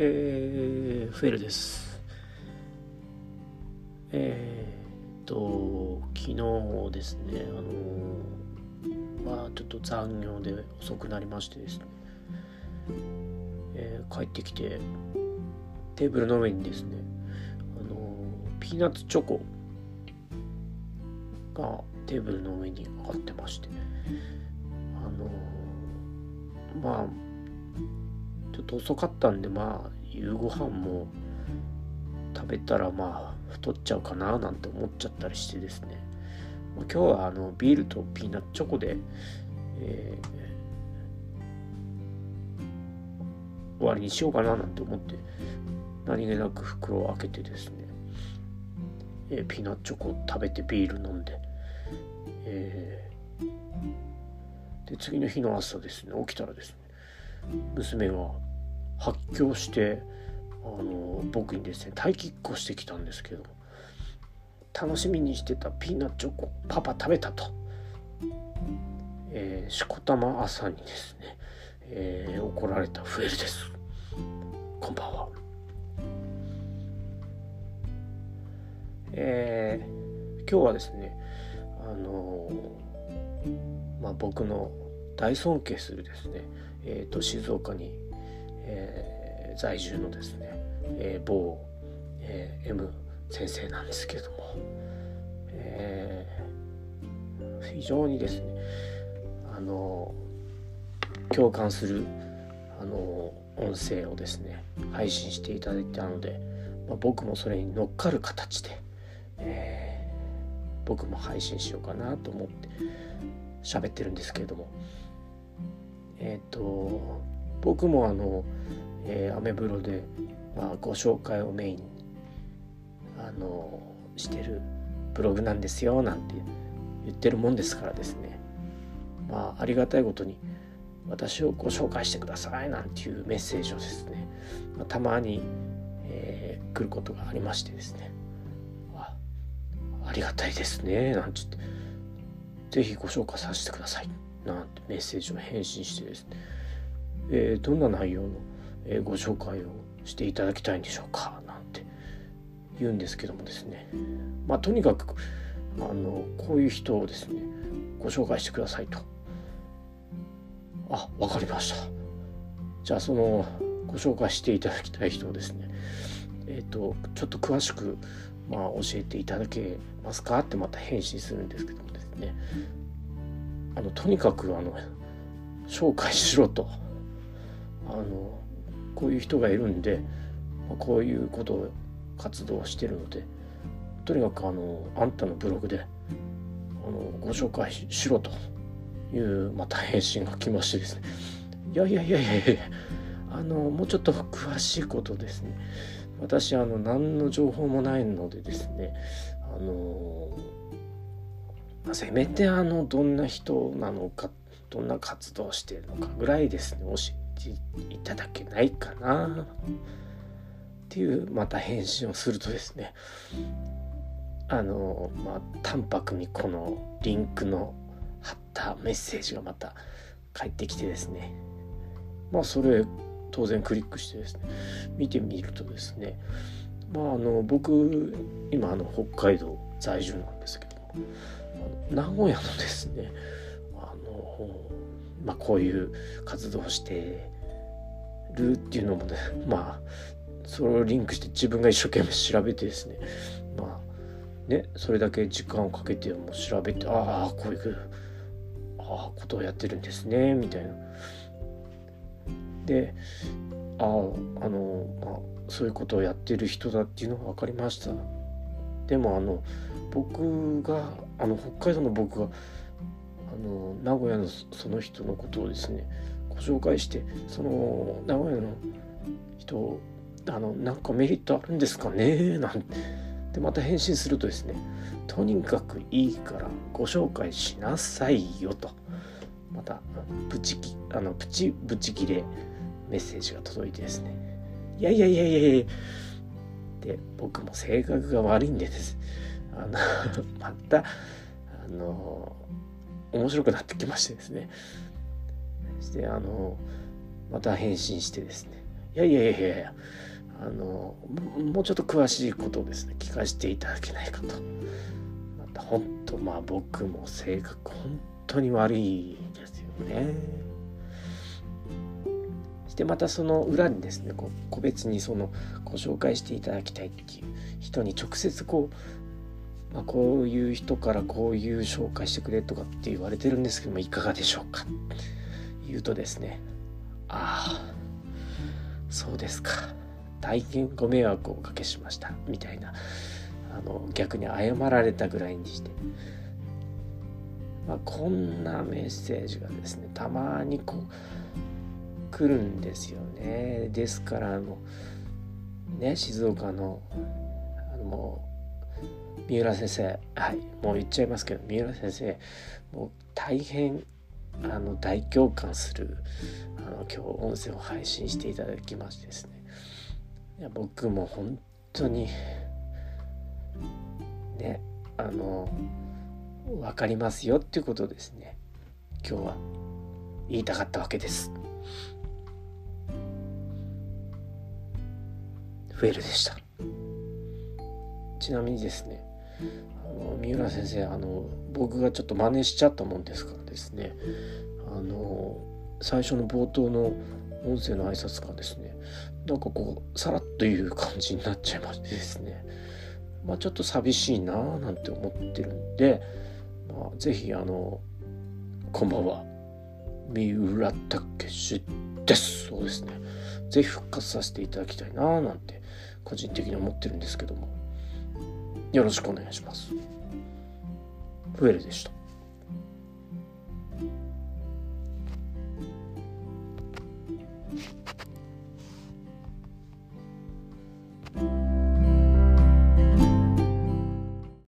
えー、フェルです。えー、っと、昨日ですね、あのまあちょっと残業で遅くなりましてですね、えー、帰ってきて、テーブルの上にですね、あのピーナッツチョコがテーブルの上に上がってまして、あのまあと遅かったんでまあ夕ご飯も食べたらまあ太っちゃうかななんて思っちゃったりしてですね、今日はあのビールとピーナッツチョコで、えー、終わりにしようかななんて思って何気なく袋を開けてですね、えー、ピーナッツチョコ食べてビール飲んで、えー、で次の日の朝ですね起きたらですね娘が発狂してあの僕にですね待機っこしてきたんですけど楽しみにしてたピーナッチョコパパ食べたと、えー、しこたま朝にですね、えー、怒られたフエルです。こんばんは。えー、今日はですねあのまあ僕の大尊敬するですね、えーと静岡にえー、在住のですね、えー、某、えー、M 先生なんですけれども、えー、非常にですねあの共感するあの音声をですね配信していただいたので、まあ、僕もそれに乗っかる形で、えー、僕も配信しようかなと思って喋ってるんですけれどもえっ、ー、と僕もあの、えー、アメブロで、まあ、ご紹介をメインにあのしてるブログなんですよなんて言ってるもんですからですね。まあありがたいことに私をご紹介してくださいなんていうメッセージをですね、まあ、たまに、えー、来ることがありましてですね。あありがたいですねなんて言ってぜひご紹介させてくださいなんてメッセージを返信してですね。えー、どんな内容の、えー、ご紹介をしていただきたいんでしょうかなんて言うんですけどもですね。まあとにかくあのこういう人をですねご紹介してくださいと。あわかりました。じゃあそのご紹介していただきたい人をですねえっ、ー、とちょっと詳しくまあ教えていただけますか？ってまた返信するんですけどもですね。あのとにかくあの紹介しろと。あのこういう人がいるんで、こういうことを活動してるのでとにかくあのあんたのブログであのご紹介しろというまた返信が来ましてですね。いやいやいやいやいやあのもうちょっと詳しいことですね。私あの何の情報もないのでですねあのまあ、せめてあのどんな人なのかどんな活動してるのかぐらいですね教えていただけないかな。っていうまた返信をするとですね。あのまあ淡白にこのリンクの貼ったメッセージがまた返ってきてですね。まあそれ当然クリックしてですね。見てみるとですね。まああの僕今あの北海道在住なんですけど名古屋のですね。あのまあ、こういう活動をしてるっていうのもね まあそれをリンクして自分が一生懸命調べてですねまあねそれだけ時間をかけても調べてああこういうあことをやってるんですねみたいな。であああの、まあ、そういうことをやってる人だっていうのが分かりました。でもあの僕があの北海道の僕がの名古屋のその人のことをですねご紹介してその名古屋の人あのなんかメリットあるんですかねなんて。でまた返信するとですねとにかくいいからご紹介しなさいよと。またプチあのプチブチギレメッセージが届いてですね。いやいやいやいやいや。で僕も性格が悪いんでです。あの またあの面白くなってきましてですね。してあのまた返信してですね。いやいやいやいやあのもうちょっと詳しいことをですね聞かせていただけないかと。また本当まあ僕も性格本当に悪いですよね。してまたその裏にですねこう個別にそのご紹介していただきたいっていう人に直接こう、まあ、こういう人からこういう紹介してくれとかって言われてるんですけどもいかがでしょうか。言うとですねああそうですか。大変ご迷惑をおかけしました。みたいなあの逆に謝られたぐらいにして、まあ、こんなメッセージがですねたまにこう来るんですよね。ですからあのね静岡のあのもう三浦先生。はい。もう言っちゃいますけど三浦先生もう大変あの大共感するあの今日音声を配信していただきましてですね。いや僕も本当にねあの分かりますよっていうことですね。今日は言いたかったわけです。フェルでした。ちなみにですねあの三浦先生あの僕がちょっと真似しちゃったもんですからですね。あの最初の冒頭の音声の挨拶がですね。なんかこうさらっという感じになっちゃいましてですね。まあちょっと寂しいなーなんて思ってるんで、まあ、ぜひあのこんばんは。三浦武です。そうですね。ぜひ復活させていただきたいなーなんて個人的に思ってるんですけども。よろしくお願いします。フエルでした。